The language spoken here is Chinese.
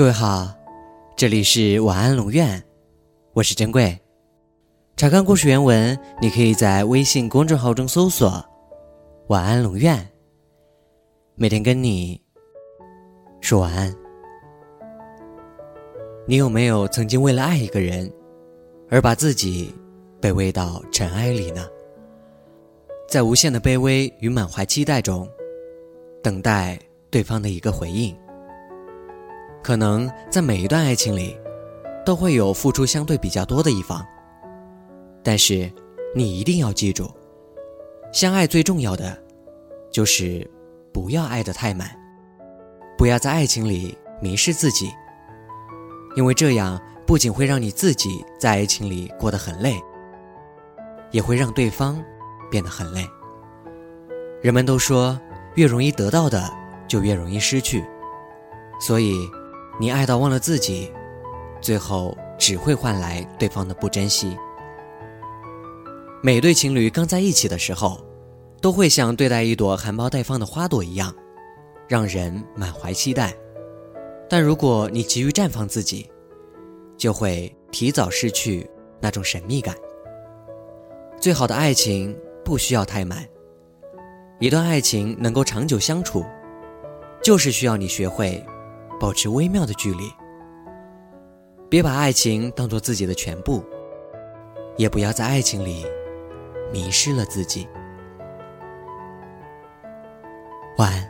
各位好，这里是晚安龙院，我是珍贵。查看故事原文，你可以在微信公众号中搜索“晚安龙院”，每天跟你说晚安。你有没有曾经为了爱一个人，而把自己卑微到尘埃里呢？在无限的卑微与满怀期待中，等待对方的一个回应。可能在每一段爱情里，都会有付出相对比较多的一方。但是，你一定要记住，相爱最重要的，就是不要爱得太满，不要在爱情里迷失自己。因为这样不仅会让你自己在爱情里过得很累，也会让对方变得很累。人们都说，越容易得到的，就越容易失去，所以。你爱到忘了自己，最后只会换来对方的不珍惜。每对情侣刚在一起的时候，都会像对待一朵含苞待放的花朵一样，让人满怀期待。但如果你急于绽放自己，就会提早失去那种神秘感。最好的爱情不需要太满，一段爱情能够长久相处，就是需要你学会。保持微妙的距离，别把爱情当做自己的全部，也不要在爱情里迷失了自己。晚安。